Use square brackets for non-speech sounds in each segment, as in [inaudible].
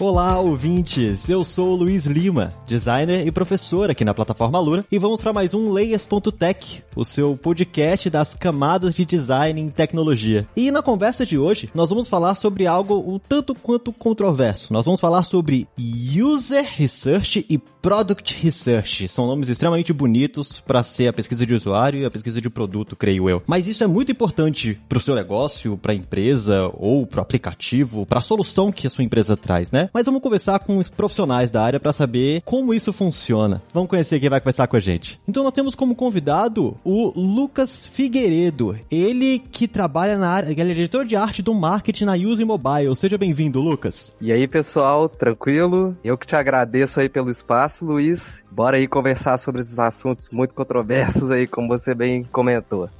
Olá, ouvintes! Eu sou o Luiz Lima, designer e professor aqui na plataforma Lura, e vamos para mais um Layers.tech, o seu podcast das camadas de design em tecnologia. E na conversa de hoje, nós vamos falar sobre algo um tanto quanto controverso. Nós vamos falar sobre User Research e Product Research. São nomes extremamente bonitos para ser a pesquisa de usuário e a pesquisa de produto, creio eu. Mas isso é muito importante para o seu negócio, para a empresa ou para o aplicativo, para a solução que a sua empresa traz, né? Mas vamos conversar com os profissionais da área para saber como isso funciona. Vamos conhecer quem vai conversar com a gente. Então nós temos como convidado o Lucas Figueiredo. Ele que trabalha na área, ele é diretor de arte do marketing na Use Mobile. Seja bem-vindo, Lucas. E aí, pessoal, tranquilo? Eu que te agradeço aí pelo espaço, Luiz. Bora aí conversar sobre esses assuntos muito controversos aí, como você bem comentou.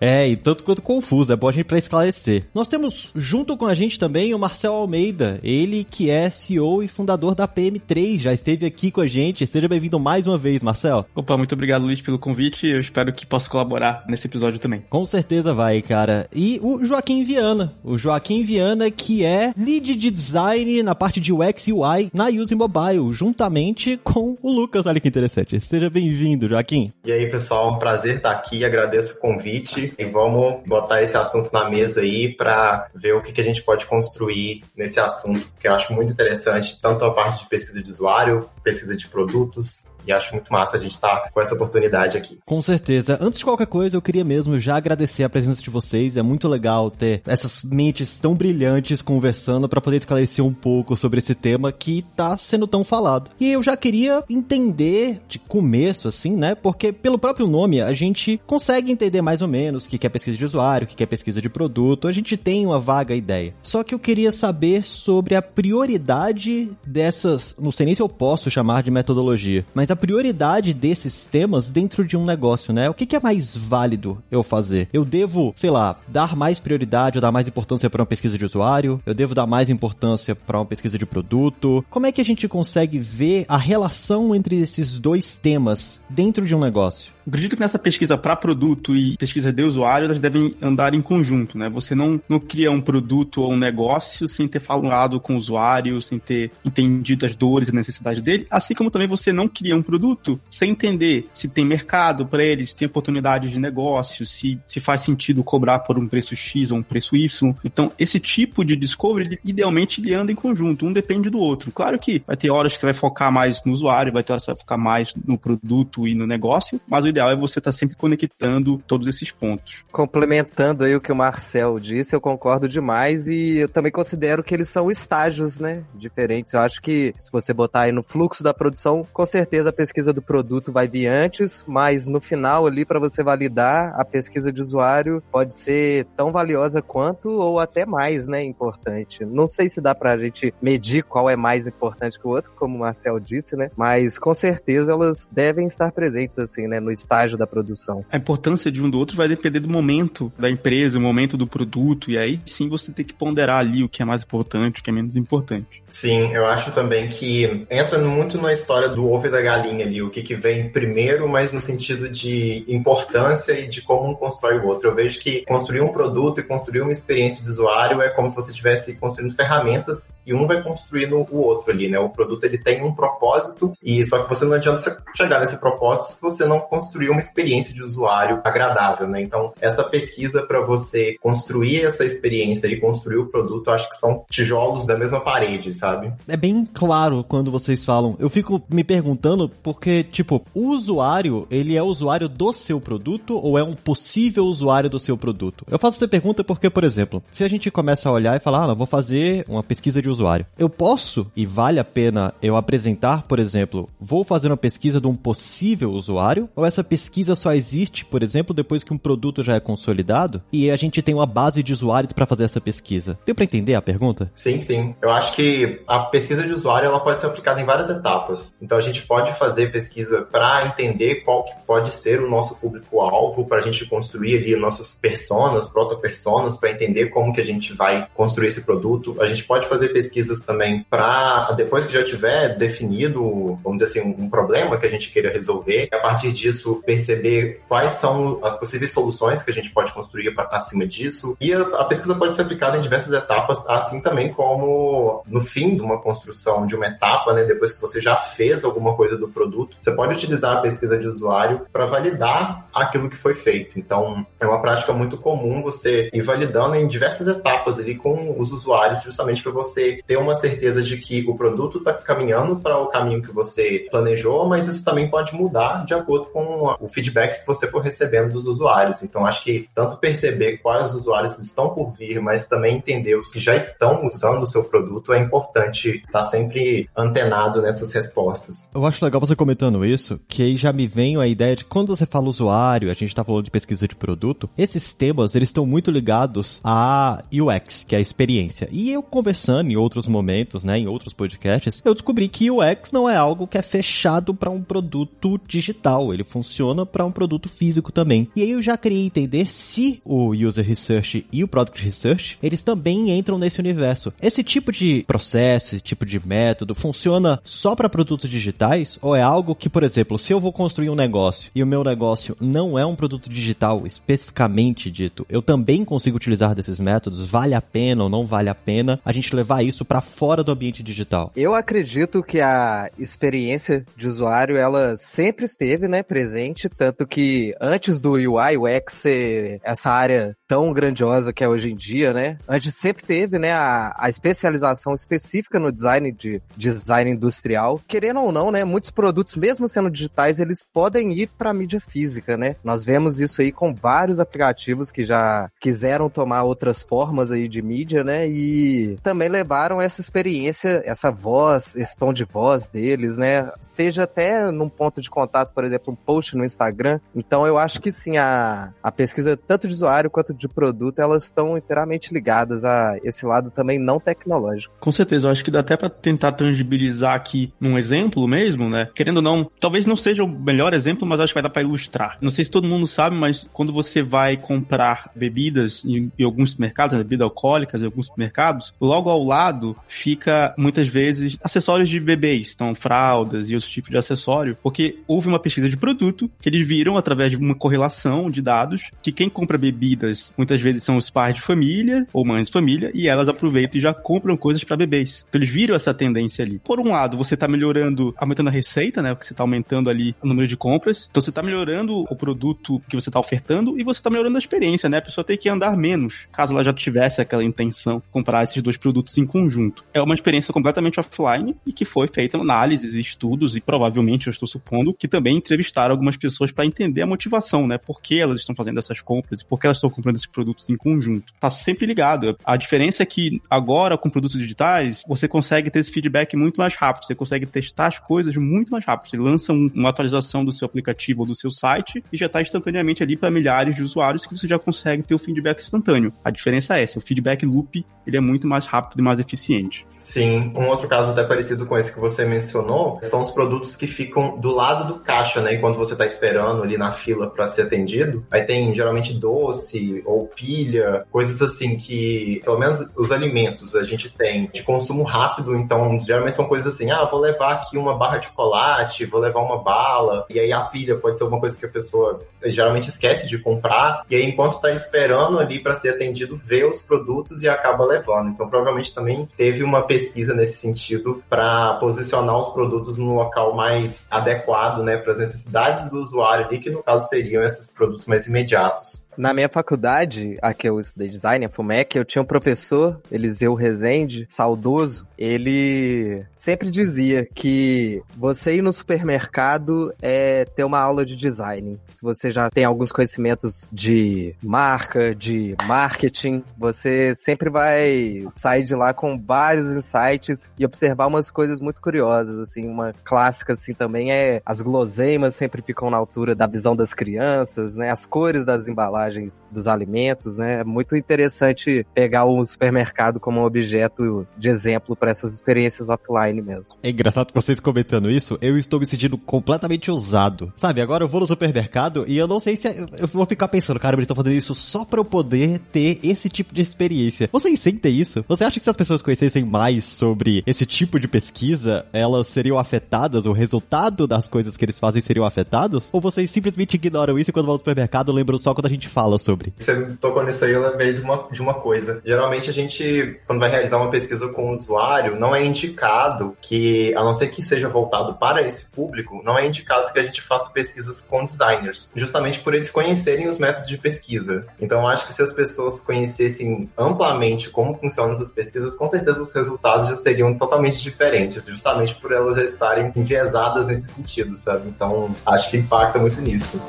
É, e tanto quanto confuso, é bom a gente pra esclarecer. Nós temos junto com a gente também o Marcel Almeida, ele que é CEO e fundador da PM3, já esteve aqui com a gente. Seja bem-vindo mais uma vez, Marcel. Opa, muito obrigado, Luiz, pelo convite. Eu espero que possa colaborar nesse episódio também. Com certeza vai, cara. E o Joaquim Viana. O Joaquim Viana, que é lead de design na parte de UX e UI na Use Mobile, juntamente com o Lucas. Olha que interessante. Seja bem-vindo, Joaquim. E aí, pessoal, um prazer estar aqui. Agradeço o convite e vamos botar esse assunto na mesa aí para ver o que, que a gente pode construir nesse assunto, que eu acho muito interessante, tanto a parte de pesquisa de usuário, pesquisa de produtos, e acho muito massa a gente estar tá com essa oportunidade aqui. Com certeza. Antes de qualquer coisa, eu queria mesmo já agradecer a presença de vocês. É muito legal ter essas mentes tão brilhantes conversando para poder esclarecer um pouco sobre esse tema que tá sendo tão falado. E eu já queria entender de começo, assim, né? Porque pelo próprio nome a gente consegue entender mais ou menos o que é pesquisa de usuário, o que é pesquisa de produto. A gente tem uma vaga ideia. Só que eu queria saber sobre a prioridade dessas. Não sei nem se eu posso chamar de metodologia, mas a prioridade desses temas dentro de um negócio, né? O que, que é mais válido eu fazer? Eu devo, sei lá, dar mais prioridade ou dar mais importância para uma pesquisa de usuário? Eu devo dar mais importância para uma pesquisa de produto? Como é que a gente consegue ver a relação entre esses dois temas dentro de um negócio? Acredito que nessa pesquisa para produto e pesquisa de usuário, elas devem andar em conjunto, né? Você não, não cria um produto ou um negócio sem ter falado com o usuário, sem ter entendido as dores e necessidades dele, assim como também você não cria um produto sem entender se tem mercado para ele, se tem oportunidades de negócio, se, se faz sentido cobrar por um preço X ou um preço Y. Então, esse tipo de discovery, ele, idealmente, ele anda em conjunto, um depende do outro. Claro que vai ter horas que você vai focar mais no usuário, vai ter horas que você vai focar mais no produto e no negócio, mas o ideal é você estar tá sempre conectando todos esses pontos. Complementando aí o que o Marcel disse, eu concordo demais e eu também considero que eles são estágios, né, diferentes. Eu acho que se você botar aí no fluxo da produção, com certeza a pesquisa do produto vai vir antes, mas no final ali para você validar a pesquisa de usuário pode ser tão valiosa quanto ou até mais, né, importante. Não sei se dá pra gente medir qual é mais importante que o outro, como o Marcel disse, né, mas com certeza elas devem estar presentes assim, né, no estágio da produção. A importância de um do outro vai depender do momento da empresa, o momento do produto, e aí sim você tem que ponderar ali o que é mais importante, o que é menos importante. Sim, eu acho também que entra muito na história do ovo e da galinha ali, o que, que vem primeiro, mas no sentido de importância e de como um constrói o outro. Eu vejo que construir um produto e construir uma experiência de usuário é como se você estivesse construindo ferramentas e um vai construindo o outro ali, né? O produto ele tem um propósito e só que você não adianta chegar nesse propósito se você não construir construir uma experiência de usuário agradável, né? Então, essa pesquisa para você construir essa experiência e construir o produto, acho que são tijolos da mesma parede, sabe? É bem claro quando vocês falam. Eu fico me perguntando porque, tipo, o usuário, ele é usuário do seu produto ou é um possível usuário do seu produto? Eu faço essa pergunta porque, por exemplo, se a gente começa a olhar e falar, ah, vou fazer uma pesquisa de usuário. Eu posso e vale a pena eu apresentar, por exemplo, vou fazer uma pesquisa de um possível usuário ou essa pesquisa só existe, por exemplo, depois que um produto já é consolidado e a gente tem uma base de usuários para fazer essa pesquisa. Deu para entender a pergunta? Sim, sim. Eu acho que a pesquisa de usuário ela pode ser aplicada em várias etapas. Então a gente pode fazer pesquisa para entender qual que pode ser o nosso público-alvo, para a gente construir ali nossas personas, proto-personas, para entender como que a gente vai construir esse produto. A gente pode fazer pesquisas também para, depois que já tiver definido, vamos dizer assim, um problema que a gente queira resolver, a partir disso perceber quais são as possíveis soluções que a gente pode construir acima disso. E a, a pesquisa pode ser aplicada em diversas etapas, assim também como no fim de uma construção de uma etapa, né, depois que você já fez alguma coisa do produto, você pode utilizar a pesquisa de usuário para validar aquilo que foi feito. Então, é uma prática muito comum você ir validando em diversas etapas ali com os usuários, justamente para você ter uma certeza de que o produto está caminhando para o caminho que você planejou, mas isso também pode mudar de acordo com o feedback que você for recebendo dos usuários. Então, acho que tanto perceber quais usuários estão por vir, mas também entender os que já estão usando o seu produto é importante estar tá sempre antenado nessas respostas. Eu acho legal você comentando isso, que aí já me vem a ideia de quando você fala usuário, a gente está falando de pesquisa de produto, esses temas eles estão muito ligados a UX, que é a experiência. E eu conversando em outros momentos, né, em outros podcasts, eu descobri que UX não é algo que é fechado para um produto digital, ele funciona para um produto físico também. E aí eu já queria entender se o user research e o product research, eles também entram nesse universo. Esse tipo de processo, esse tipo de método funciona só para produtos digitais ou é algo que, por exemplo, se eu vou construir um negócio e o meu negócio não é um produto digital especificamente dito, eu também consigo utilizar desses métodos? Vale a pena ou não vale a pena a gente levar isso para fora do ambiente digital? Eu acredito que a experiência de usuário ela sempre esteve, né, presente, tanto que antes do UI, UX ser essa área tão grandiosa que é hoje em dia, né? Antes sempre teve, né, a, a especialização específica no design de design industrial. Querendo ou não, né, muitos produtos, mesmo sendo digitais, eles podem ir para mídia física, né? Nós vemos isso aí com vários aplicativos que já quiseram tomar outras formas aí de mídia, né? E também levaram essa experiência, essa voz, esse tom de voz deles, né? Seja até num ponto de contato, por exemplo, um post no Instagram. Então eu acho que sim, a, a pesquisa tanto de usuário quanto de produto, elas estão inteiramente ligadas a esse lado também não tecnológico. Com certeza, eu acho que dá até para tentar tangibilizar aqui num exemplo mesmo, né? Querendo ou não, talvez não seja o melhor exemplo, mas acho que vai dar para ilustrar. Não sei se todo mundo sabe, mas quando você vai comprar bebidas em, em alguns mercados, né, bebidas alcoólicas em alguns mercados, logo ao lado fica muitas vezes acessórios de bebês, então fraldas e outros tipos de acessório, porque houve uma pesquisa de produto que eles viram através de uma correlação de dados que quem compra bebidas muitas vezes são os pais de família ou mães de família e elas aproveitam e já compram coisas para bebês. Então eles viram essa tendência ali. Por um lado, você tá melhorando, aumentando a receita, né? Porque você tá aumentando ali o número de compras. Então você tá melhorando o produto que você tá ofertando e você tá melhorando a experiência, né? A pessoa tem que andar menos, caso ela já tivesse aquela intenção de comprar esses dois produtos em conjunto. É uma experiência completamente offline e que foi feita análises e estudos e provavelmente eu estou supondo que também entrevistaram algumas pessoas para entender a motivação, né? Por que elas estão fazendo essas compras e por que elas estão comprando esses produtos em conjunto. Tá sempre ligado. A diferença é que agora com produtos digitais, você consegue ter esse feedback muito mais rápido, você consegue testar as coisas muito mais rápido. Você lança um, uma atualização do seu aplicativo ou do seu site e já está instantaneamente ali para milhares de usuários que você já consegue ter o feedback instantâneo. A diferença é essa, o feedback loop ele é muito mais rápido e mais eficiente. Sim, um outro caso até parecido com esse que você mencionou são os produtos que ficam do lado do caixa, né? Enquanto você está esperando ali na fila para ser atendido, aí tem geralmente doce ou pilha, coisas assim que, pelo menos os alimentos a gente tem de consumo rápido, então geralmente são coisas assim, ah, vou levar aqui uma barra de chocolate, vou levar uma bala, e aí a pilha pode ser alguma coisa que a pessoa geralmente esquece de comprar, e aí enquanto está esperando ali para ser atendido, vê os produtos e acaba levando. Então provavelmente também teve uma pesquisa nesse sentido para posicionar os produtos no local mais adequado, né, para as necessidades do usuário ali, que no caso seriam esses produtos mais imediatos. Na minha faculdade, a que eu estudei design, a FUMEC, eu tinha um professor, Eliseu Rezende, saudoso, ele sempre dizia que você ir no supermercado é ter uma aula de design. Se você já tem alguns conhecimentos de marca, de marketing, você sempre vai sair de lá com vários insights e observar umas coisas muito curiosas, assim, uma clássica assim também é as guloseimas sempre ficam na altura da visão das crianças, né? As cores das embalagens dos alimentos, né? É muito interessante pegar o supermercado como um objeto de exemplo para essas experiências offline mesmo. É engraçado vocês comentando isso, eu estou me sentindo completamente ousado. Sabe, agora eu vou no supermercado e eu não sei se eu vou ficar pensando, cara, eles estão fazendo isso só para eu poder ter esse tipo de experiência. Vocês sentem isso? Você acha que se as pessoas conhecessem mais sobre esse tipo de pesquisa, elas seriam afetadas, o resultado das coisas que eles fazem seriam afetados? Ou vocês simplesmente ignoram isso e quando vão ao supermercado lembram só quando a gente fala sobre? Você tocou nisso aí, eu lembrei de uma, de uma coisa. Geralmente a gente, quando vai realizar uma pesquisa com o usuário, não é indicado que, a não ser que seja voltado para esse público, não é indicado que a gente faça pesquisas com designers, justamente por eles conhecerem os métodos de pesquisa. Então, acho que se as pessoas conhecessem amplamente como funcionam essas pesquisas, com certeza os resultados já seriam totalmente diferentes, justamente por elas já estarem enviesadas nesse sentido, sabe? Então, acho que impacta muito nisso.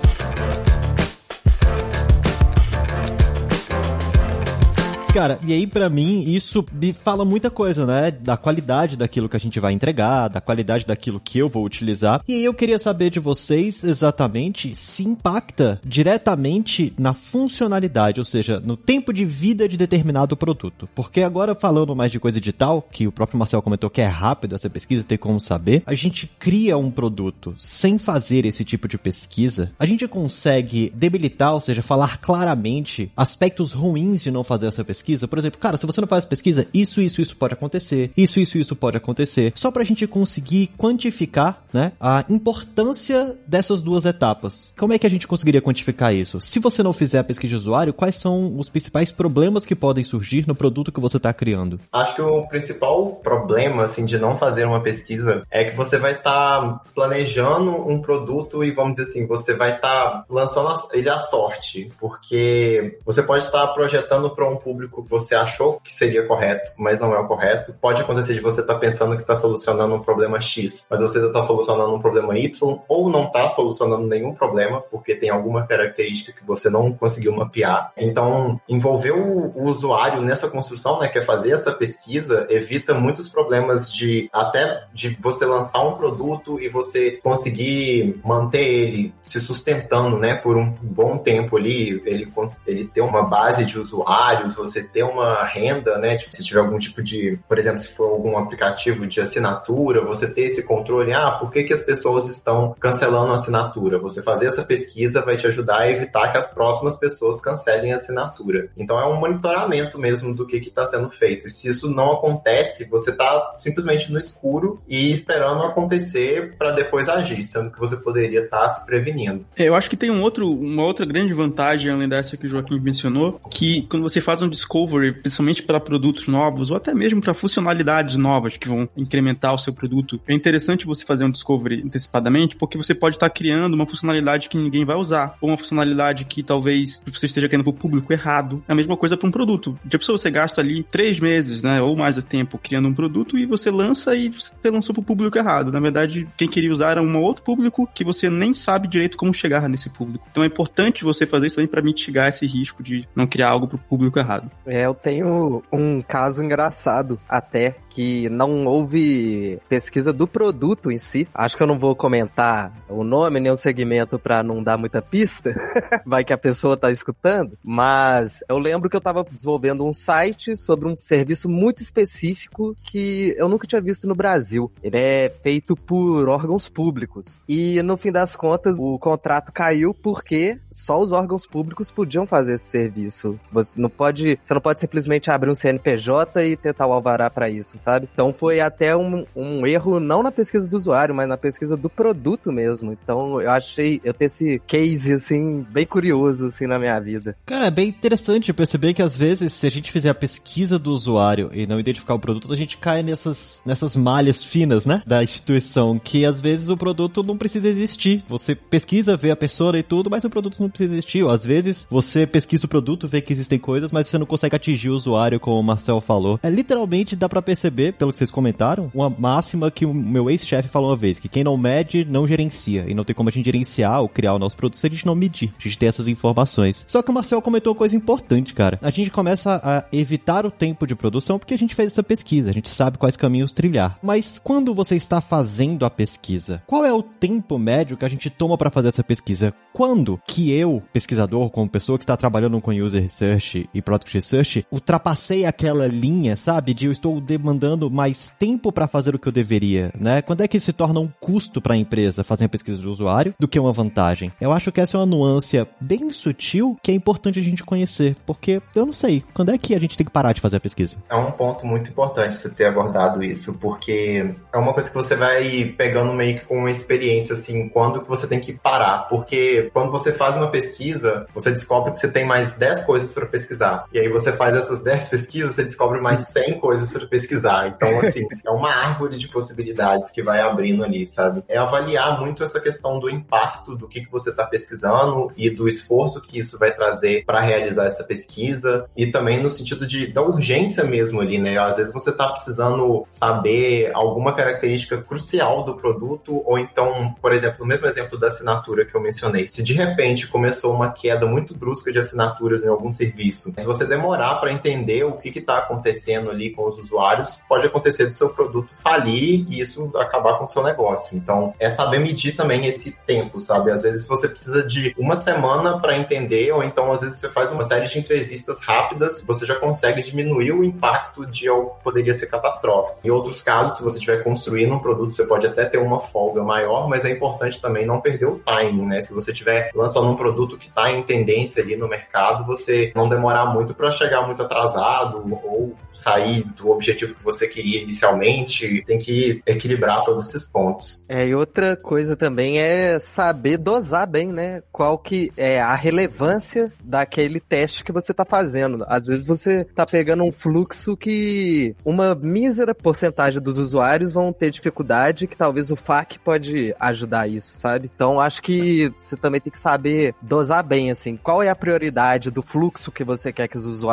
Cara, e aí para mim isso me fala muita coisa, né? Da qualidade daquilo que a gente vai entregar, da qualidade daquilo que eu vou utilizar. E aí eu queria saber de vocês exatamente se impacta diretamente na funcionalidade, ou seja, no tempo de vida de determinado produto. Porque agora falando mais de coisa digital, que o próprio Marcel comentou que é rápido essa pesquisa, tem como saber, a gente cria um produto sem fazer esse tipo de pesquisa, a gente consegue debilitar, ou seja, falar claramente aspectos ruins de não fazer essa pesquisa pesquisa, por exemplo, cara, se você não faz pesquisa, isso, isso, isso pode acontecer, isso, isso, isso pode acontecer, só pra gente conseguir quantificar, né, a importância dessas duas etapas. Como é que a gente conseguiria quantificar isso? Se você não fizer a pesquisa de usuário, quais são os principais problemas que podem surgir no produto que você está criando? Acho que o principal problema, assim, de não fazer uma pesquisa é que você vai estar tá planejando um produto e, vamos dizer assim, você vai estar tá lançando ele à sorte, porque você pode estar tá projetando para um público você achou que seria correto, mas não é o correto. Pode acontecer de você estar tá pensando que está solucionando um problema X, mas você está solucionando um problema Y, ou não está solucionando nenhum problema, porque tem alguma característica que você não conseguiu mapear. Então, envolver o, o usuário nessa construção, né, que é fazer essa pesquisa, evita muitos problemas de até de você lançar um produto e você conseguir manter ele se sustentando, né, por um bom tempo ali, ele, ele ter uma base de usuários, você ter uma renda, né? Tipo, se tiver algum tipo de, por exemplo, se for algum aplicativo de assinatura, você ter esse controle, ah, por que, que as pessoas estão cancelando a assinatura? Você fazer essa pesquisa vai te ajudar a evitar que as próximas pessoas cancelem a assinatura. Então é um monitoramento mesmo do que está sendo feito. E se isso não acontece, você está simplesmente no escuro e esperando acontecer para depois agir, sendo que você poderia estar tá se prevenindo. É, eu acho que tem um outro, uma outra grande vantagem, além dessa que o Joaquim mencionou, que quando você faz um discurso discovery, principalmente para produtos novos ou até mesmo para funcionalidades novas que vão incrementar o seu produto, é interessante você fazer um discovery antecipadamente, porque você pode estar criando uma funcionalidade que ninguém vai usar, ou uma funcionalidade que talvez você esteja querendo para o público errado. É a mesma coisa para um produto. Já pessoa você gasta ali três meses, né, ou mais de tempo criando um produto e você lança e você lançou para o público errado. Na verdade, quem queria usar era um outro público que você nem sabe direito como chegar nesse público. Então é importante você fazer isso também para mitigar esse risco de não criar algo para o público errado. É, eu tenho um caso engraçado até que não houve pesquisa do produto em si. Acho que eu não vou comentar o nome nem o segmento para não dar muita pista. [laughs] Vai que a pessoa tá escutando. Mas eu lembro que eu tava desenvolvendo um site sobre um serviço muito específico que eu nunca tinha visto no Brasil. Ele é feito por órgãos públicos. E no fim das contas, o contrato caiu porque só os órgãos públicos podiam fazer esse serviço. Você não pode, você não pode simplesmente abrir um CNPJ e tentar o alvará para isso, sabe? Então foi até um, um erro não na pesquisa do usuário, mas na pesquisa do produto mesmo. Então eu achei eu ter esse case assim bem curioso assim na minha vida. Cara, é bem interessante perceber que às vezes se a gente fizer a pesquisa do usuário e não identificar o produto, a gente cai nessas nessas malhas finas, né, da instituição, que às vezes o produto não precisa existir. Você pesquisa, vê a pessoa e tudo, mas o produto não precisa existir. Ou às vezes você pesquisa o produto, vê que existem coisas, mas você não consegue atingir o usuário, como o Marcel falou. É literalmente dá para perceber, pelo que vocês comentaram, uma máxima que o meu ex-chefe falou uma vez, que quem não mede não gerencia. E não tem como a gente gerenciar ou criar o nosso produto se a gente não medir. A gente tem essas informações. Só que o Marcel comentou uma coisa importante, cara. A gente começa a evitar o tempo de produção porque a gente fez essa pesquisa, a gente sabe quais caminhos trilhar. Mas quando você está fazendo a pesquisa, qual é o tempo médio que a gente toma para fazer essa pesquisa? Quando que eu, pesquisador, como pessoa que está trabalhando com user research e product research, ultrapassei aquela linha, sabe, de eu estou demandando mais tempo para fazer o que eu deveria, né? Quando é que se torna um custo para a empresa fazer a pesquisa do usuário do que uma vantagem? Eu acho que essa é uma nuance bem sutil que é importante a gente conhecer, porque eu não sei, quando é que a gente tem que parar de fazer a pesquisa? É um ponto muito importante você ter abordado isso, porque é uma coisa que você vai pegando meio que com uma experiência, assim, quando que você tem que parar, porque quando você faz uma pesquisa, você descobre que você tem mais 10 coisas para pesquisar, e aí você faz essas 10 pesquisas, você descobre mais 100 coisas para pesquisar, então, assim, [laughs] é uma árvore de possibilidades que vai abrindo ali, sabe? É avaliar muito essa questão do impacto do que, que você está pesquisando e do esforço que isso vai trazer para realizar essa pesquisa, e também no sentido de, da urgência mesmo ali, né? Às vezes você está precisando saber alguma característica crucial do produto, ou então, por exemplo, no mesmo exemplo da assinatura que eu mencionei, se de repente começou uma queda muito brusca de assinaturas em algum serviço, se você demorar para entender o que está acontecendo ali com os usuários, pode acontecer do seu produto falir e isso acabar com o seu negócio. Então, é saber medir também esse tempo, sabe? Às vezes você precisa de uma semana para entender, ou então às vezes você faz uma série de entrevistas rápidas, você já consegue diminuir o impacto de algo que poderia ser catastrófico. Em outros casos, se você estiver construindo um produto, você pode até ter uma folga maior, mas é importante também não perder o timing, né? Se você estiver lançando um produto que está em tendência ali no mercado, você não demorar muito para chegar muito atrasado ou sair do objetivo que você queria inicialmente. Tem que equilibrar todos esses pontos. É, e outra coisa também é saber dosar bem, né? Qual que é a relevância daquele teste que você está fazendo. Às vezes você está pegando um fluxo que uma mísera porcentagem dos usuários vão ter dificuldade, que talvez o FAQ pode ajudar isso, sabe? Então acho que você também tem que saber dosar bem, assim, qual é a prioridade do fluxo que você quer que os usuários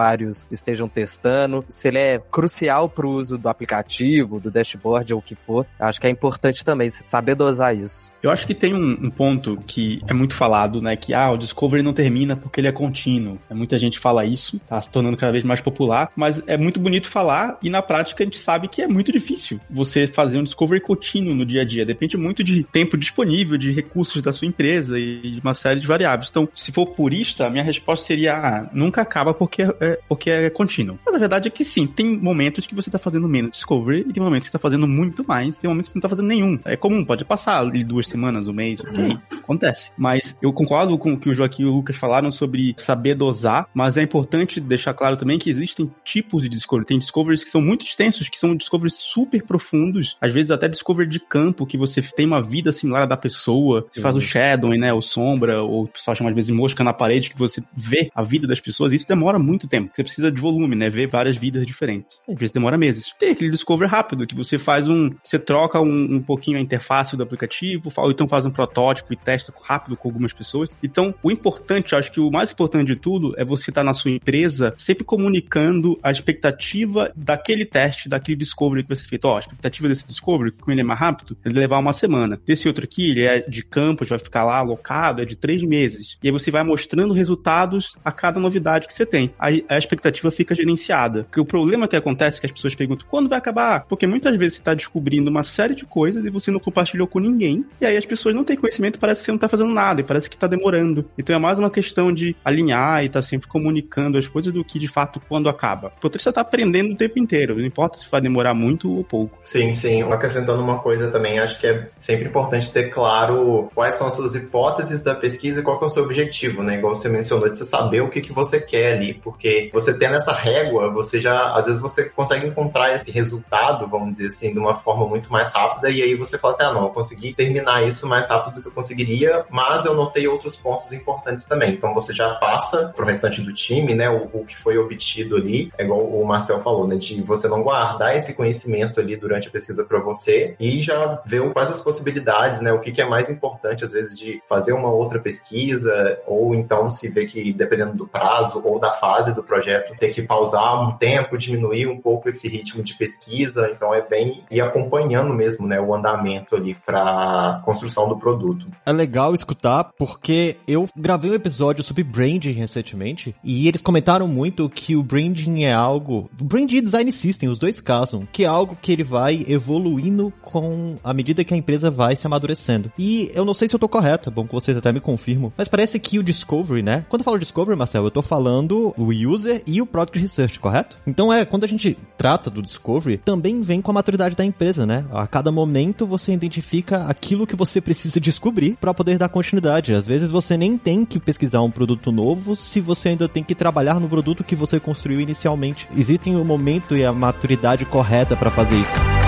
estejam testando, se ele é crucial para o uso do aplicativo, do dashboard ou o que for. Acho que é importante também saber dosar isso. Eu acho que tem um, um, ponto que é muito falado, né? Que ah, o Discovery não termina porque ele é contínuo. É, muita gente fala isso, tá se tornando cada vez mais popular, mas é muito bonito falar e na prática a gente sabe que é muito difícil você fazer um Discovery contínuo no dia a dia. Depende muito de tempo disponível, de recursos da sua empresa e de uma série de variáveis. Então, se for purista, minha resposta seria: ah, nunca acaba porque é, porque é contínuo. Mas a verdade é que sim, tem momentos que você está fazendo menos Discovery e tem momentos que está fazendo muito mais, tem momentos que não está fazendo nenhum. É comum, pode passar duas semanas, um mês, ok, acontece. Mas eu concordo com o que o Joaquim e o Lucas falaram sobre saber dosar, mas é importante deixar claro também que existem tipos de discovery. Tem discoveries que são muito extensos, que são discoveries super profundos, às vezes até discovery de campo, que você tem uma vida similar à da pessoa, você faz o shadowing, né, o sombra, ou o pessoal chama às vezes mosca na parede, que você vê a vida das pessoas, isso demora muito tempo. Você precisa de volume, né, ver várias vidas diferentes. Às vezes demora meses. Tem aquele discovery rápido, que você faz um, você troca um, um pouquinho a interface do aplicativo, ou então faz um protótipo e testa rápido com algumas pessoas. Então, o importante, acho que o mais importante de tudo é você estar na sua empresa sempre comunicando a expectativa daquele teste, daquele discovery que vai ser feito. Ó, a expectativa desse discovery, como ele é mais rápido, ele levar uma semana. Esse outro aqui, ele é de campus, vai ficar lá alocado, é de três meses. E aí você vai mostrando resultados a cada novidade que você tem. Aí a expectativa fica gerenciada. Porque o problema que acontece é que as pessoas perguntam quando vai acabar? Porque muitas vezes você está descobrindo uma série de coisas e você não compartilhou com ninguém. E aí as pessoas não têm conhecimento, parece que você não está fazendo nada e parece que está demorando. Então é mais uma questão de alinhar e tá sempre comunicando as coisas do que de fato quando acaba. Porque você está aprendendo o tempo inteiro, não importa se vai demorar muito ou pouco. Sim, sim. Acrescentando uma coisa também, acho que é sempre importante ter claro quais são as suas hipóteses da pesquisa e qual é o seu objetivo, né? Igual você mencionou, de você saber o que, que você quer ali, porque você tendo essa régua, você já, às vezes você consegue encontrar esse resultado, vamos dizer assim, de uma forma muito mais rápida, e aí você fala assim, ah, não, eu consegui terminar isso mais rápido do que eu conseguiria, mas eu notei outros pontos importantes também. Então você já passa pro restante do time, né, o, o que foi obtido ali, é igual o Marcel falou, né, de você não guardar esse conhecimento ali durante a pesquisa para você e já ver quais as possibilidades, né, o que, que é mais importante, às vezes, de fazer uma outra pesquisa, ou então se vê que, dependendo do prazo ou da fase do projeto, ter que pausar um tempo, diminuir um pouco esse ritmo de pesquisa, então é bem ir acompanhando mesmo, né, o andamento ali para construção do produto. É legal escutar porque eu gravei um episódio sobre branding recentemente e eles comentaram muito que o branding é algo, branding e design system, os dois casam, que é algo que ele vai evoluindo com a medida que a empresa vai se amadurecendo. E eu não sei se eu tô correto, é bom que vocês até me confirmam, mas parece que o discovery, né? Quando eu falo discovery, Marcel, eu tô falando o user e o product research, correto? Então é, quando a gente trata do discovery, também vem com a maturidade da empresa, né? A cada momento você identifica aquilo que você precisa descobrir para poder dar continuidade. Às vezes você nem tem que pesquisar um produto novo se você ainda tem que trabalhar no produto que você construiu inicialmente. Existem o momento e a maturidade correta para fazer isso.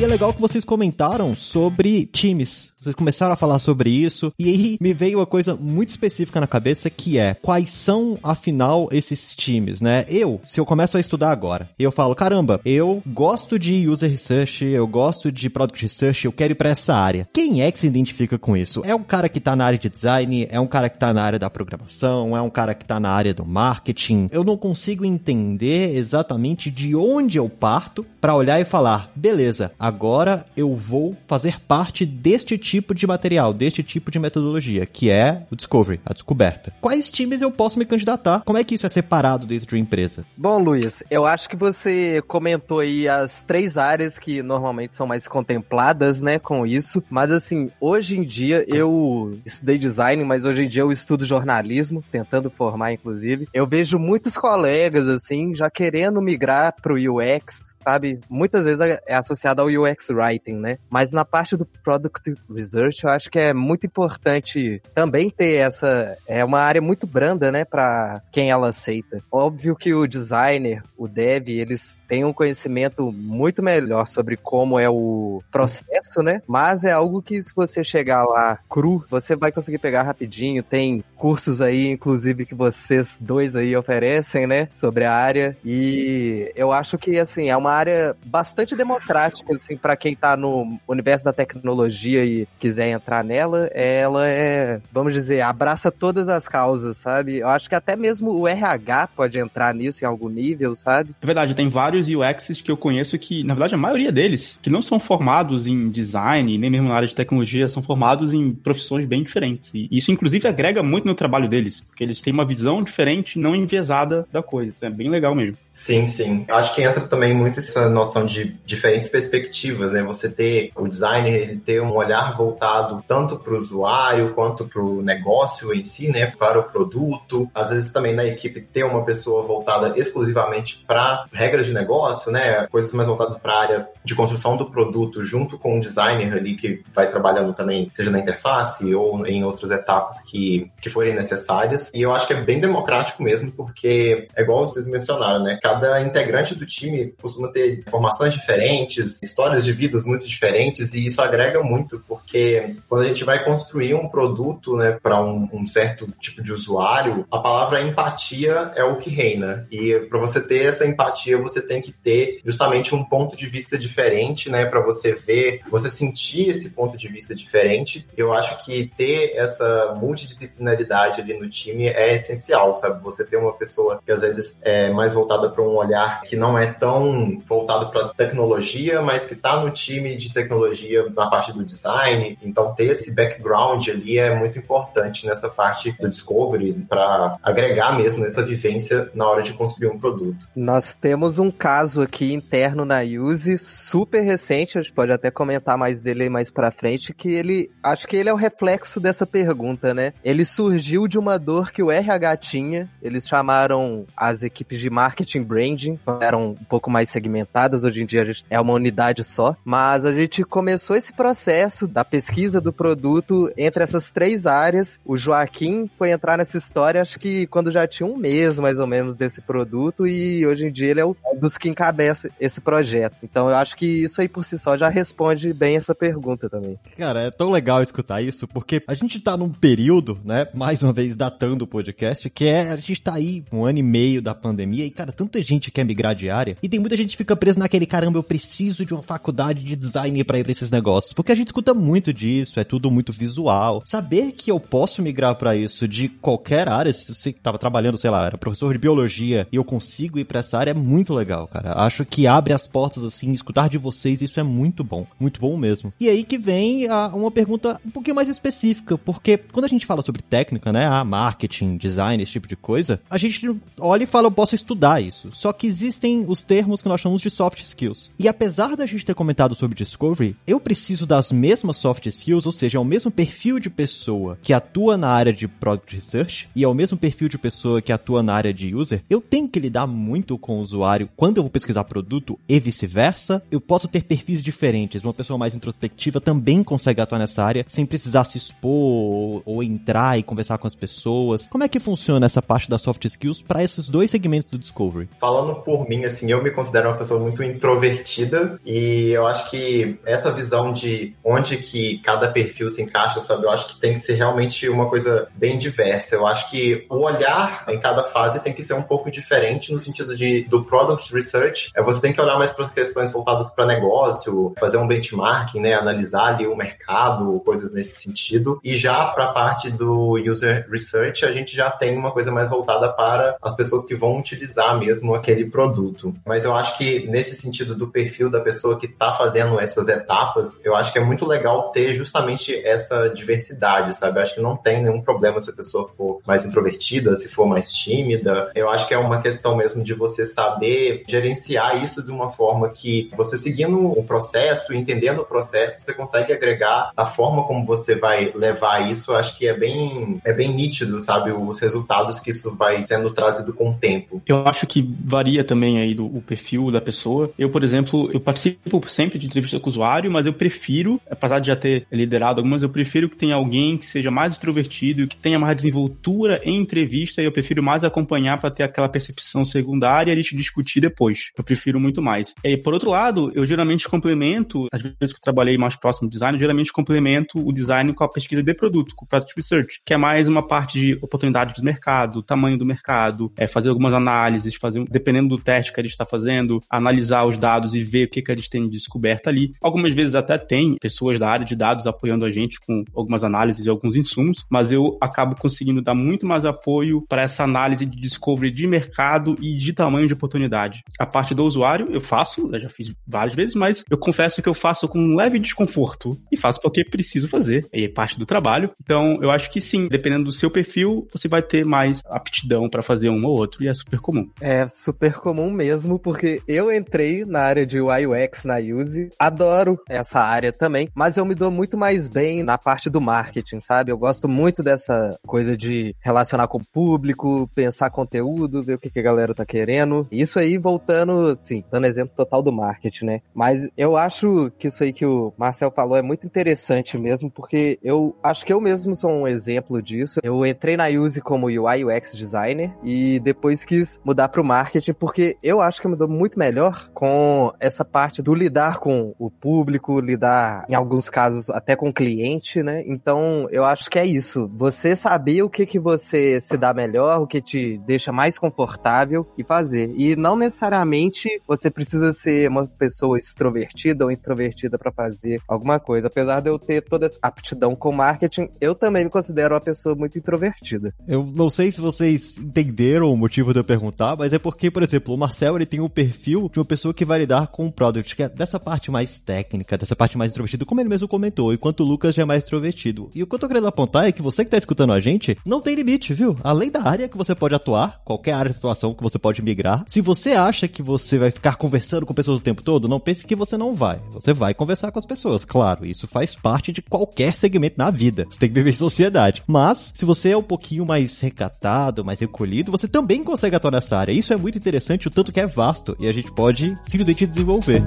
E é legal que vocês comentaram sobre times. Vocês começaram a falar sobre isso. E aí me veio uma coisa muito específica na cabeça que é quais são, afinal, esses times, né? Eu, se eu começo a estudar agora, eu falo, caramba, eu gosto de user research, eu gosto de product research, eu quero ir para essa área. Quem é que se identifica com isso? É um cara que tá na área de design, é um cara que tá na área da programação, é um cara que tá na área do marketing. Eu não consigo entender exatamente de onde eu parto para olhar e falar, beleza, agora eu vou fazer parte deste tipo de material, deste tipo de metodologia, que é o discovery, a descoberta. Quais times eu posso me candidatar? Como é que isso é separado dentro de uma empresa? Bom, Luiz, eu acho que você comentou aí as três áreas que normalmente são mais contempladas, né, com isso, mas assim, hoje em dia eu estudei design, mas hoje em dia eu estudo jornalismo, tentando formar inclusive. Eu vejo muitos colegas assim já querendo migrar pro UX, sabe? Muitas vezes é associado ao UX Writing, né? Mas na parte do Product Research, eu acho que é muito importante também ter essa. É uma área muito branda, né? Para quem ela aceita. Óbvio que o designer, o dev, eles têm um conhecimento muito melhor sobre como é o processo, né? Mas é algo que se você chegar lá cru, você vai conseguir pegar rapidinho. Tem cursos aí, inclusive, que vocês dois aí oferecem, né? Sobre a área. E eu acho que, assim, é uma uma área bastante democrática, assim, para quem tá no universo da tecnologia e quiser entrar nela. Ela é, vamos dizer, abraça todas as causas, sabe? Eu acho que até mesmo o RH pode entrar nisso em algum nível, sabe? É verdade, tem vários UXs que eu conheço que, na verdade, a maioria deles, que não são formados em design, nem mesmo na área de tecnologia, são formados em profissões bem diferentes. E isso, inclusive, agrega muito no trabalho deles, porque eles têm uma visão diferente, não enviesada da coisa. é bem legal mesmo. Sim, sim. Eu acho que entra também muito essa noção de diferentes perspectivas, né? Você ter o designer ele ter um olhar voltado tanto para o usuário quanto para o negócio em si, né? Para o produto. Às vezes também na equipe ter uma pessoa voltada exclusivamente para regras de negócio, né? Coisas mais voltadas para a área de construção do produto, junto com o designer ali que vai trabalhando também, seja na interface ou em outras etapas que, que forem necessárias. E eu acho que é bem democrático mesmo, porque é igual vocês mencionaram, né? Cada integrante do time costuma ter formações diferentes, histórias de vidas muito diferentes, e isso agrega muito, porque quando a gente vai construir um produto né, para um, um, certo tipo de usuário, a palavra empatia é o que reina. E para você ter essa empatia, você tem que ter justamente um ponto de vista diferente, né, para você ver, você sentir esse ponto de vista diferente. Eu acho que ter essa multidisciplinaridade ali no time é essencial, sabe? Você ter uma pessoa que às vezes é mais voltada para um olhar que não é tão voltado para tecnologia, mas que está no time de tecnologia na parte do design. Então, ter esse background ali é muito importante nessa parte do discovery para agregar mesmo essa vivência na hora de construir um produto. Nós temos um caso aqui interno na Use super recente, a gente pode até comentar mais dele mais para frente, que ele acho que ele é o reflexo dessa pergunta, né? Ele surgiu de uma dor que o RH tinha, eles chamaram as equipes de marketing branding, eram um pouco mais segmentadas segmentadas. Hoje em dia a gente é uma unidade só. Mas a gente começou esse processo da pesquisa do produto entre essas três áreas. O Joaquim foi entrar nessa história, acho que quando já tinha um mês mais ou menos desse produto. E hoje em dia ele é um dos que encabeça esse projeto. Então eu acho que isso aí por si só já responde bem essa pergunta também. Cara, é tão legal escutar isso, porque a gente tá num período, né, mais uma vez datando o podcast, que é, a gente tá aí um ano e meio da pandemia e, cara, tanta gente quer migrar de área e tem muita gente fica preso naquele, caramba, eu preciso de uma faculdade de design para ir pra esses negócios, porque a gente escuta muito disso, é tudo muito visual. Saber que eu posso migrar para isso de qualquer área, se você tava trabalhando, sei lá, era professor de biologia e eu consigo ir para essa área, é muito legal, cara. Acho que abre as portas, assim, escutar de vocês, isso é muito bom, muito bom mesmo. E aí que vem a, uma pergunta um pouquinho mais específica, porque quando a gente fala sobre técnica, né, ah, marketing, design, esse tipo de coisa, a gente olha e fala, eu posso estudar isso. Só que existem os termos que nós chamamos de soft skills. E apesar da gente ter comentado sobre discovery, eu preciso das mesmas soft skills, ou seja, é o mesmo perfil de pessoa que atua na área de product research e é o mesmo perfil de pessoa que atua na área de user. Eu tenho que lidar muito com o usuário quando eu vou pesquisar produto e vice-versa. Eu posso ter perfis diferentes. Uma pessoa mais introspectiva também consegue atuar nessa área sem precisar se expor ou entrar e conversar com as pessoas. Como é que funciona essa parte das soft skills para esses dois segmentos do Discovery? Falando por mim, assim, eu me considero uma pessoa muito introvertida e eu acho que essa visão de onde que cada perfil se encaixa, sabe? Eu acho que tem que ser realmente uma coisa bem diversa. Eu acho que o olhar em cada fase tem que ser um pouco diferente no sentido de do product research. É você tem que olhar mais para as questões voltadas para negócio, fazer um benchmarking, né, analisar ali o mercado, coisas nesse sentido. E já para a parte do user research, a gente já tem uma coisa mais voltada para as pessoas que vão utilizar mesmo aquele produto. Mas eu acho que nesse sentido do perfil da pessoa que está fazendo essas etapas, eu acho que é muito legal ter justamente essa diversidade, sabe? Eu acho que não tem nenhum problema se a pessoa for mais introvertida, se for mais tímida. Eu acho que é uma questão mesmo de você saber gerenciar isso de uma forma que você seguindo o processo, entendendo o processo, você consegue agregar a forma como você vai levar isso. Eu acho que é bem, é bem nítido, sabe? Os resultados que isso vai sendo trazido com o tempo. Eu acho que varia também aí do o perfil da pessoa. Eu, por exemplo, eu participo sempre de entrevista com o usuário, mas eu prefiro, apesar de já ter liderado algumas, eu prefiro que tenha alguém que seja mais extrovertido, que tenha mais desenvoltura em entrevista, e eu prefiro mais acompanhar para ter aquela percepção secundária e a gente discutir depois. Eu prefiro muito mais. E por outro lado, eu geralmente complemento, às vezes que eu trabalhei mais próximo do design, eu geralmente complemento o design com a pesquisa de produto, com o product research, que é mais uma parte de oportunidade do mercado, tamanho do mercado, é fazer algumas análises, fazer, dependendo do teste que a gente está fazendo, analisar os dados e ver o que, que a gente tem de descoberta ali. Algumas vezes até tem pessoas da área de dados apoiando a gente com algumas análises e alguns insumos, mas eu acabo conseguindo dar muito mais apoio para essa análise de discovery de mercado e de tamanho de oportunidade. A parte do usuário eu faço, eu já fiz várias vezes, mas eu confesso que eu faço com um leve desconforto e faço porque preciso fazer, é parte do trabalho. Então, eu acho que sim, dependendo do seu perfil, você vai ter mais aptidão para fazer um ou outro e é super comum. É super comum mesmo, porque eu entrei na área de UX na Use, adoro essa área também, mas eu me dou muito mais bem na parte do marketing, sabe? Eu gosto muito dessa coisa de relacionar com o público, pensar conteúdo, ver o que, que a galera tá querendo. Isso aí voltando, assim, dando exemplo total do marketing, né? Mas eu acho que isso aí que o Marcel falou é muito interessante mesmo, porque eu acho que eu mesmo sou um exemplo disso. Eu entrei na Use como UI UX designer e depois quis mudar pro marketing porque eu acho que eu me dou muito melhor com essa parte do lidar com o público, lidar em alguns casos até com o cliente, né? Então, eu acho que é isso. Você saber o que que você se dá melhor, o que te deixa mais confortável e fazer. E não necessariamente você precisa ser uma pessoa extrovertida ou introvertida para fazer alguma coisa. Apesar de eu ter toda essa aptidão com marketing, eu também me considero uma pessoa muito introvertida. Eu não sei se vocês entenderam o motivo de eu perguntar, mas é porque, por exemplo, o Marcel ele tem o perfil de uma pessoa que vai lidar com o product, que é dessa parte mais técnica, dessa parte mais introvertida, como ele mesmo comentou, enquanto o Lucas já é mais extrovertido. E o que eu tô querendo apontar é que você que tá escutando a gente, não tem limite, viu? Além da área que você pode atuar, qualquer área de atuação que você pode migrar, se você acha que você vai ficar conversando com pessoas o tempo todo, não pense que você não vai. Você vai conversar com as pessoas, claro, isso faz parte de qualquer segmento na vida. Você tem que viver em sociedade. Mas, se você é um pouquinho mais recatado, mais recolhido, você também consegue atuar nessa área. Isso é muito interessante, o tanto que é vasto. E a gente gente pode simplesmente desenvolver.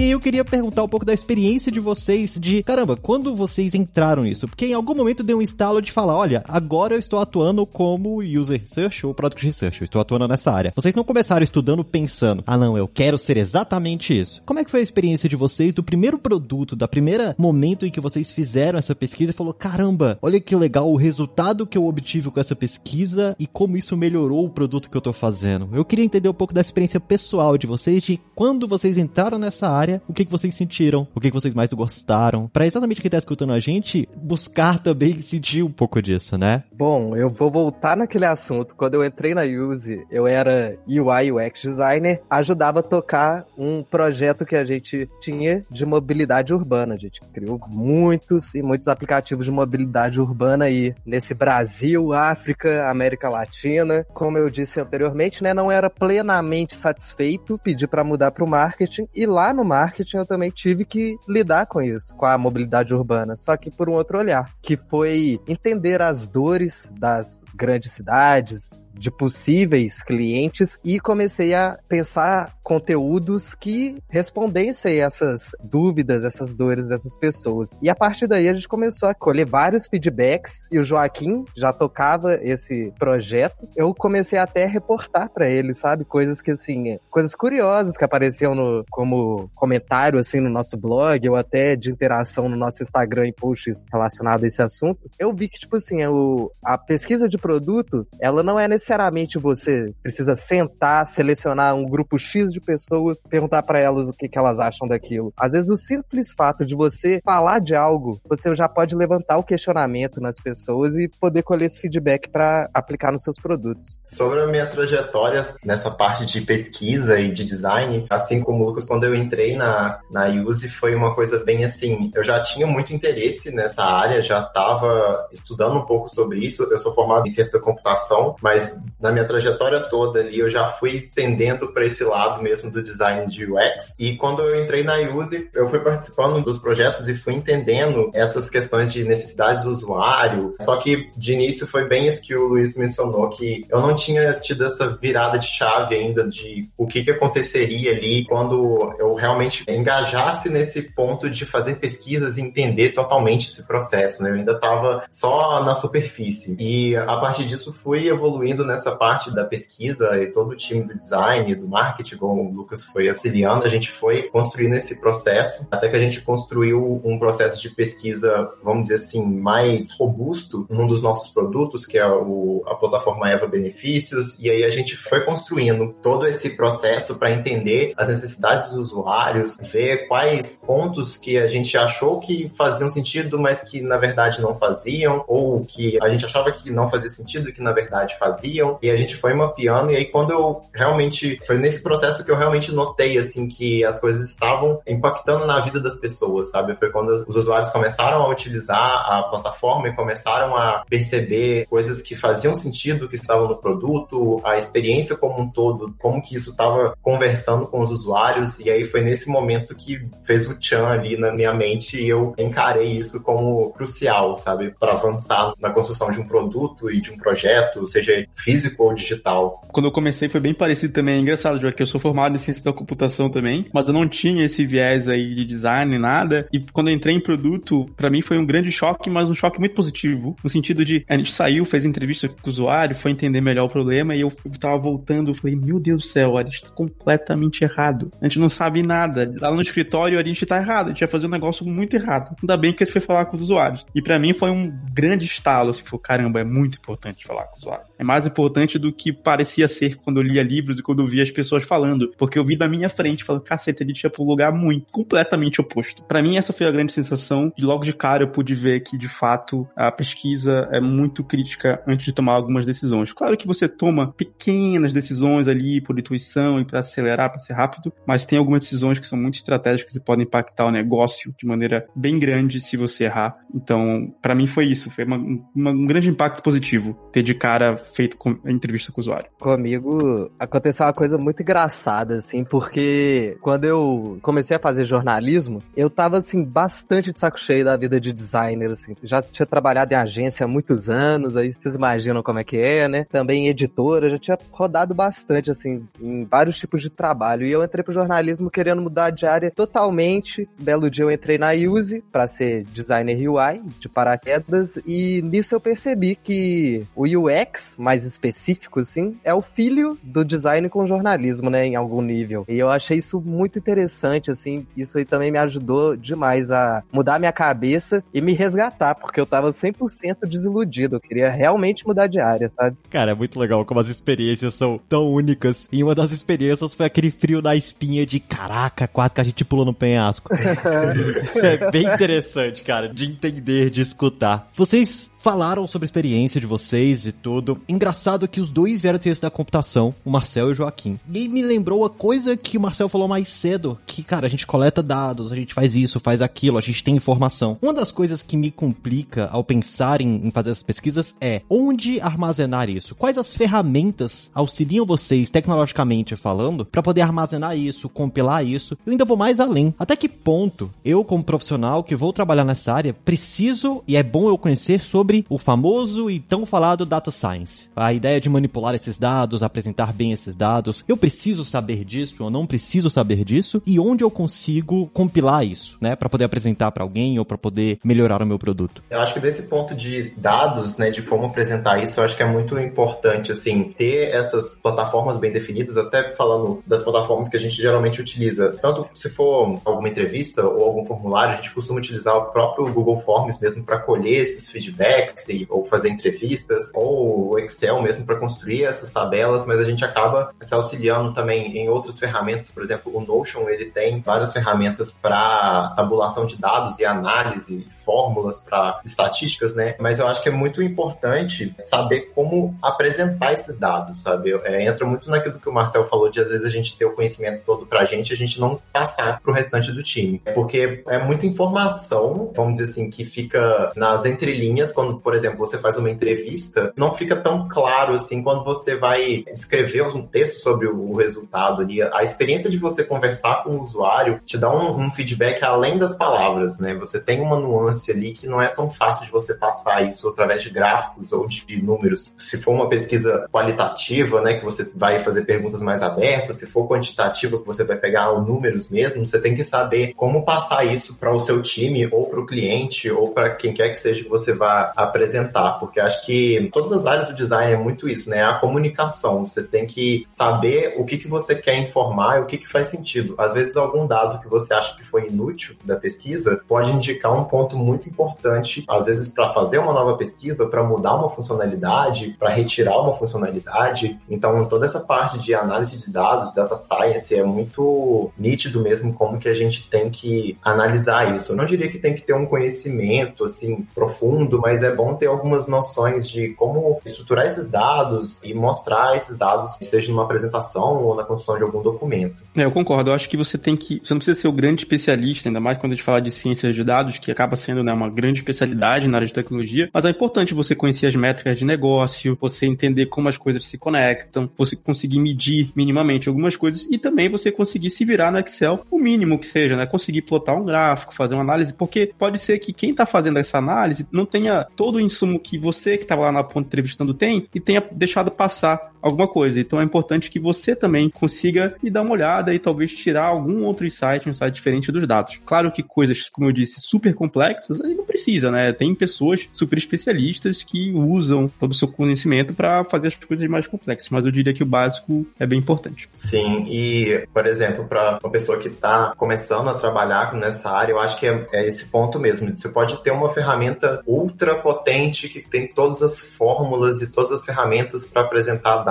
E aí eu queria perguntar um pouco da experiência de vocês de, caramba, quando vocês entraram nisso? Porque em algum momento deu um instalo de falar, olha, agora eu estou atuando como user research ou product research, eu estou atuando nessa área. Vocês não começaram estudando pensando, ah não, eu quero ser exatamente isso. Como é que foi a experiência de vocês do primeiro produto, da primeira momento em que vocês fizeram essa pesquisa e falou, caramba, olha que legal o resultado que eu obtive com essa pesquisa e como isso melhorou o produto que eu estou fazendo. Eu queria entender um pouco da experiência pessoal de vocês, de quando vocês entraram nessa área área, o que, que vocês sentiram, o que, que vocês mais gostaram, para exatamente quem tá escutando a gente buscar também sentir um pouco disso, né? Bom, eu vou voltar naquele assunto. Quando eu entrei na Use, eu era UI UX designer, ajudava a tocar um projeto que a gente tinha de mobilidade urbana. A gente criou muitos e muitos aplicativos de mobilidade urbana aí nesse Brasil, África, América Latina. Como eu disse anteriormente, né, não era plenamente satisfeito, pedi para mudar para o marketing e lá no marketing eu também tive que lidar com isso, com a mobilidade urbana, só que por um outro olhar, que foi entender as dores das grandes cidades, de possíveis clientes e comecei a pensar conteúdos que respondessem essas dúvidas, essas dores dessas pessoas. E a partir daí a gente começou a colher vários feedbacks e o Joaquim já tocava esse projeto. Eu comecei até a reportar para ele, sabe, coisas que assim, coisas curiosas que apareciam no como comentário assim no nosso blog ou até de interação no nosso Instagram em posts relacionados a esse assunto. Eu vi que tipo assim, o, a pesquisa de produto, ela não é necessariamente necessariamente você precisa sentar, selecionar um grupo X de pessoas, perguntar para elas o que, que elas acham daquilo. Às vezes o simples fato de você falar de algo, você já pode levantar o questionamento nas pessoas e poder colher esse feedback para aplicar nos seus produtos. Sobre a minha trajetória nessa parte de pesquisa e de design, assim como o Lucas, quando eu entrei na, na Use, foi uma coisa bem assim, eu já tinha muito interesse nessa área, já estava estudando um pouco sobre isso, eu sou formado em ciência da computação, mas na minha trajetória toda ali, eu já fui tendendo para esse lado mesmo do design de UX. E quando eu entrei na Use, eu fui participando dos projetos e fui entendendo essas questões de necessidades do usuário. Só que de início foi bem isso que o Luiz mencionou, que eu não tinha tido essa virada de chave ainda de o que, que aconteceria ali quando eu realmente engajasse nesse ponto de fazer pesquisas e entender totalmente esse processo. Né? Eu ainda estava só na superfície. E a partir disso fui evoluindo nessa parte da pesquisa e todo o time do design, do marketing, como o Lucas foi auxiliando, a gente foi construindo esse processo, até que a gente construiu um processo de pesquisa, vamos dizer assim, mais robusto num dos nossos produtos, que é o, a plataforma Eva Benefícios, e aí a gente foi construindo todo esse processo para entender as necessidades dos usuários, ver quais pontos que a gente achou que faziam sentido, mas que na verdade não faziam, ou que a gente achava que não fazia sentido que na verdade fazia e a gente foi mapeando e aí quando eu realmente foi nesse processo que eu realmente notei assim que as coisas estavam impactando na vida das pessoas, sabe? Foi quando os usuários começaram a utilizar a plataforma e começaram a perceber coisas que faziam sentido que estavam no produto, a experiência como um todo, como que isso estava conversando com os usuários e aí foi nesse momento que fez o tchan ali na minha mente e eu encarei isso como crucial, sabe, para avançar na construção de um produto e de um projeto, seja físico ou digital. Quando eu comecei foi bem parecido também. É engraçado, já que eu sou formado em ciência da computação também, mas eu não tinha esse viés aí de design, nada. E quando eu entrei em produto, para mim foi um grande choque, mas um choque muito positivo. No sentido de a gente saiu, fez entrevista com o usuário, foi entender melhor o problema e eu tava voltando, eu falei, meu Deus do céu, a gente tá completamente errado. A gente não sabe nada. Lá no escritório a gente tá errado, a gente ia fazer um negócio muito errado. Ainda bem que a gente foi falar com os usuários. E para mim foi um grande estalo, assim, foi, caramba, é muito importante falar com o usuário. É mais importante do que parecia ser quando eu lia livros e quando eu via as pessoas falando. Porque eu vi da minha frente, falando, cacete, a gente ia pra um lugar muito, completamente oposto. Para mim, essa foi a grande sensação. E logo de cara eu pude ver que, de fato, a pesquisa é muito crítica antes de tomar algumas decisões. Claro que você toma pequenas decisões ali por intuição e para acelerar, para ser rápido, mas tem algumas decisões que são muito estratégicas e podem impactar o negócio de maneira bem grande se você errar. Então, para mim foi isso, foi uma, uma, um grande impacto positivo ter de cara feito com, a entrevista com o usuário. Comigo aconteceu uma coisa muito engraçada, assim, porque quando eu comecei a fazer jornalismo, eu tava, assim, bastante de saco cheio da vida de designer, assim. Já tinha trabalhado em agência há muitos anos, aí vocês imaginam como é que é, né? Também editora, já tinha rodado bastante, assim, em vários tipos de trabalho. E eu entrei pro jornalismo querendo mudar de área totalmente. Belo dia eu entrei na Use para ser designer UI de paraquedas e nisso eu percebi que o UX, mais específico assim, é o filho do design com jornalismo, né, em algum nível. E eu achei isso muito interessante assim, isso aí também me ajudou demais a mudar minha cabeça e me resgatar, porque eu tava 100% desiludido, eu queria realmente mudar de área, sabe? Cara, é muito legal como as experiências são tão únicas. E uma das experiências foi aquele frio na espinha de caraca, quase que a gente pulou no penhasco. [laughs] Isso é bem interessante, cara, de entender, de escutar. Vocês falaram sobre a experiência de vocês e tudo. Engraçado que os dois vieram de ciência da computação, o Marcel e o Joaquim. E me lembrou a coisa que o Marcel falou mais cedo, que, cara, a gente coleta dados, a gente faz isso, faz aquilo, a gente tem informação. Uma das coisas que me complica ao pensar em, em fazer essas pesquisas é onde armazenar isso? Quais as ferramentas auxiliam vocês, tecnologicamente falando, para poder armazenar isso, compilar isso? Eu ainda vou mais além. Até que ponto eu, como profissional que vou trabalhar nessa área, preciso e é bom eu conhecer sobre sobre o famoso e tão falado data science. A ideia de manipular esses dados, apresentar bem esses dados. Eu preciso saber disso, eu não preciso saber disso e onde eu consigo compilar isso, né, para poder apresentar para alguém ou para poder melhorar o meu produto. Eu acho que desse ponto de dados, né, de como apresentar isso, eu acho que é muito importante assim ter essas plataformas bem definidas, até falando das plataformas que a gente geralmente utiliza. Tanto se for alguma entrevista ou algum formulário, a gente costuma utilizar o próprio Google Forms mesmo para colher esses feedbacks Excel ou fazer entrevistas, ou o Excel mesmo para construir essas tabelas, mas a gente acaba se auxiliando também em outras ferramentas, por exemplo, o Notion ele tem várias ferramentas para tabulação de dados e análise, fórmulas para estatísticas, né? Mas eu acho que é muito importante saber como apresentar esses dados, sabe? É, entra muito naquilo que o Marcel falou de às vezes a gente ter o conhecimento todo para a gente, a gente não passar para o restante do time, porque é muita informação, vamos dizer assim, que fica nas entrelinhas quando por exemplo, você faz uma entrevista, não fica tão claro assim quando você vai escrever um texto sobre o resultado ali. A experiência de você conversar com o usuário te dá um, um feedback além das palavras, né? Você tem uma nuance ali que não é tão fácil de você passar isso através de gráficos ou de, números. Se for uma pesquisa qualitativa, né, que você vai fazer perguntas mais abertas, se for quantitativa, que você vai pegar os números mesmo, você tem que saber como passar isso para o seu time ou para o cliente ou para quem quer que seja que você vá apresentar, porque acho que todas as áreas do design é muito isso, né? A comunicação. Você tem que saber o que, que você quer informar e o que, que faz sentido. Às vezes, algum dado que você acha que foi inútil da pesquisa pode indicar um ponto muito importante, às vezes, para fazer uma nova pesquisa, para mudar uma funcionalidade, para retirar uma funcionalidade. Então, toda essa parte de análise de dados, data science, é muito nítido mesmo como que a gente tem que analisar isso. Eu não diria que tem que ter um conhecimento, assim, profundo, mas é bom ter algumas noções de como estruturar esses dados e mostrar esses dados, seja numa apresentação ou na construção de algum documento. É, eu concordo. Eu acho que você tem que. Você não precisa ser o grande especialista, ainda mais quando a gente fala de ciências de dados, que acaba sendo né, uma grande especialidade na área de tecnologia, mas é importante você conhecer as métricas de negócio, você entender como as coisas se conectam, você conseguir medir minimamente algumas coisas e também você conseguir se virar no Excel, o mínimo que seja, né? Conseguir plotar um gráfico, fazer uma análise, porque pode ser que quem está fazendo essa análise não tenha todo o insumo que você que estava lá na ponta entrevistando tem e tenha deixado passar alguma coisa. Então é importante que você também consiga e dar uma olhada e talvez tirar algum outro insight, um insight diferente dos dados. Claro que coisas, como eu disse, super complexas, aí não precisa, né? Tem pessoas super especialistas que usam todo o seu conhecimento para fazer as coisas mais complexas, mas eu diria que o básico é bem importante. Sim, e, por exemplo, para uma pessoa que está começando a trabalhar nessa área, eu acho que é, é esse ponto mesmo. Você pode ter uma ferramenta ultra potente que tem todas as fórmulas e todas as ferramentas para apresentar dados,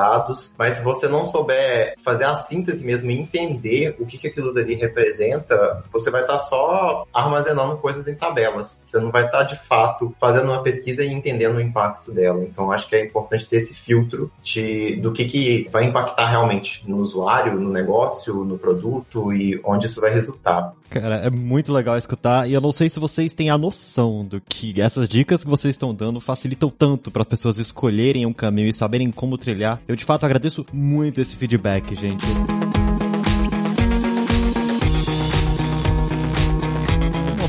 mas se você não souber fazer a síntese mesmo e entender o que, que aquilo dali representa, você vai estar tá só armazenando coisas em tabelas. Você não vai estar de fato fazendo uma pesquisa e entendendo o impacto dela. Então acho que é importante ter esse filtro de do que, que vai impactar realmente no usuário, no negócio, no produto e onde isso vai resultar. Cara, é muito legal escutar e eu não sei se vocês têm a noção do que essas dicas que vocês estão dando facilitam tanto para as pessoas escolherem um caminho e saberem como trilhar. Eu de fato agradeço muito esse feedback, gente.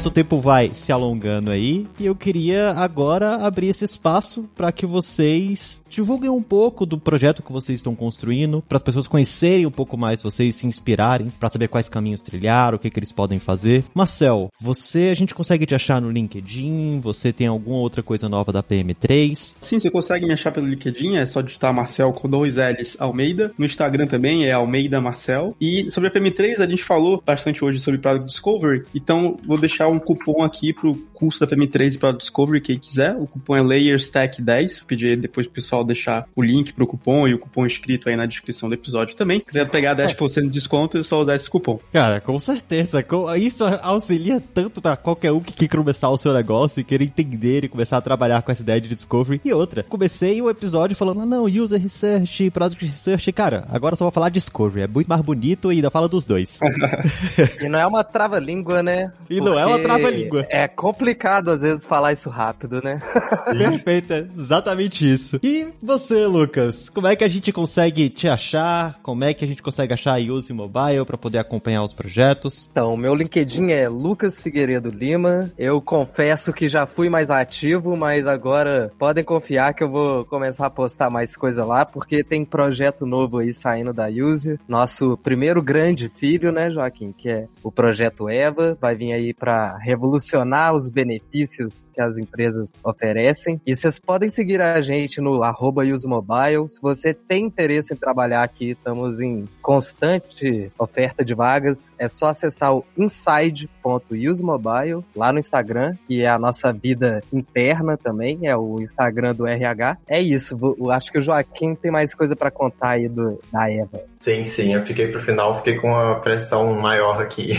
Nosso tempo vai se alongando aí e eu queria agora abrir esse espaço para que vocês divulguem um pouco do projeto que vocês estão construindo, para as pessoas conhecerem um pouco mais vocês, se inspirarem, para saber quais caminhos trilhar, o que, que eles podem fazer. Marcel, você a gente consegue te achar no LinkedIn? Você tem alguma outra coisa nova da PM3? Sim, você consegue me achar pelo LinkedIn, é só digitar Marcel com dois L's Almeida. No Instagram também é Almeida Marcel. E sobre a PM3, a gente falou bastante hoje sobre Product Discovery, então vou deixar um cupom aqui pro curso da PM3 para Discovery, quem quiser. O cupom é LayerStack10. Vou pedir depois pro pessoal deixar o link pro cupom e o cupom escrito aí na descrição do episódio também. Se quiser pegar 10% de desconto, é só usar esse cupom. Cara, com certeza. Isso auxilia tanto para qualquer um que quer começar o seu negócio e querer entender e começar a trabalhar com essa ideia de Discovery. E outra, comecei o episódio falando, não, User Research, Product Research. Cara, agora só vou falar Discovery. É muito mais bonito e ainda fala dos dois. [laughs] e não é uma trava-língua, né? E Porque não é uma trava-língua. É complicado às vezes falar isso rápido, né? [laughs] Perfeito, é exatamente isso. E você, Lucas, como é que a gente consegue te achar? Como é que a gente consegue achar a Use Mobile para poder acompanhar os projetos? Então, meu LinkedIn é Lucas Figueiredo Lima. Eu confesso que já fui mais ativo, mas agora podem confiar que eu vou começar a postar mais coisa lá, porque tem projeto novo aí saindo da Use. Nosso primeiro grande filho, né, Joaquim, que é o projeto Eva, vai vir aí para revolucionar os benefícios que as empresas oferecem. E vocês podem seguir a gente no arroba usemobile. Se você tem interesse em trabalhar aqui, estamos em constante oferta de vagas. É só acessar o inside.usemobile lá no Instagram, que é a nossa vida interna também, é o Instagram do RH. É isso, eu acho que o Joaquim tem mais coisa para contar aí do, da Eva. Sim, sim, eu fiquei pro final, fiquei com uma pressão maior aqui.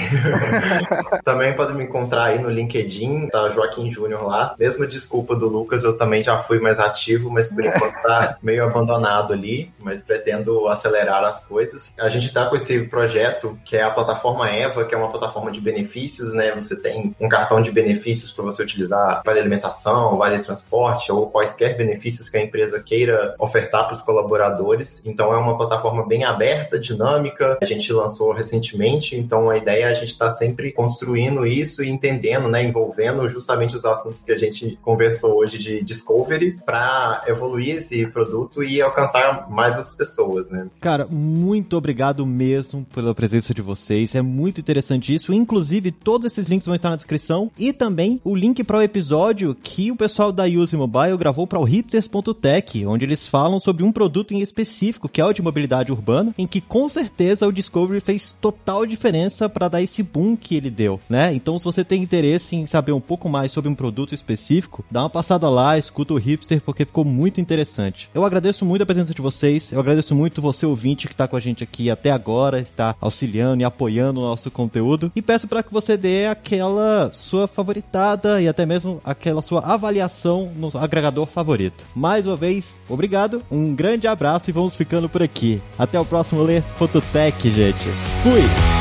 [laughs] também pode me encontrar aí no LinkedIn, tá Joaquim Júnior lá. Mesma desculpa do Lucas, eu também já fui mais ativo, mas por enquanto tá [laughs] meio abandonado ali, mas pretendo acelerar as coisas. A gente tá com esse projeto que é a plataforma Eva, que é uma plataforma de benefícios, né? Você tem um cartão de benefícios para você utilizar vale alimentação, vale transporte ou quaisquer benefícios que a empresa queira ofertar para os colaboradores. Então é uma plataforma bem aberta aberta, dinâmica. A gente lançou recentemente, então a ideia é a gente estar tá sempre construindo isso e entendendo, né, envolvendo justamente os assuntos que a gente conversou hoje de discovery para evoluir esse produto e alcançar mais as pessoas, né? Cara, muito obrigado mesmo pela presença de vocês. É muito interessante isso. Inclusive, todos esses links vão estar na descrição e também o link para o episódio que o pessoal da Use Mobile gravou para o hipsters.tech, onde eles falam sobre um produto em específico, que é o de mobilidade urbana, em que com certeza o Discovery fez total diferença para dar esse boom que ele deu, né? Então, se você tem interesse em saber um pouco mais sobre um produto específico, dá uma passada lá, escuta o Hipster, porque ficou muito interessante. Eu agradeço muito a presença de vocês, eu agradeço muito você ouvinte que está com a gente aqui até agora, está auxiliando e apoiando o nosso conteúdo, e peço para que você dê aquela sua favoritada e até mesmo aquela sua avaliação no agregador favorito. Mais uma vez, obrigado, um grande abraço e vamos ficando por aqui. Até o próximo Layers.tech, gente. Fui!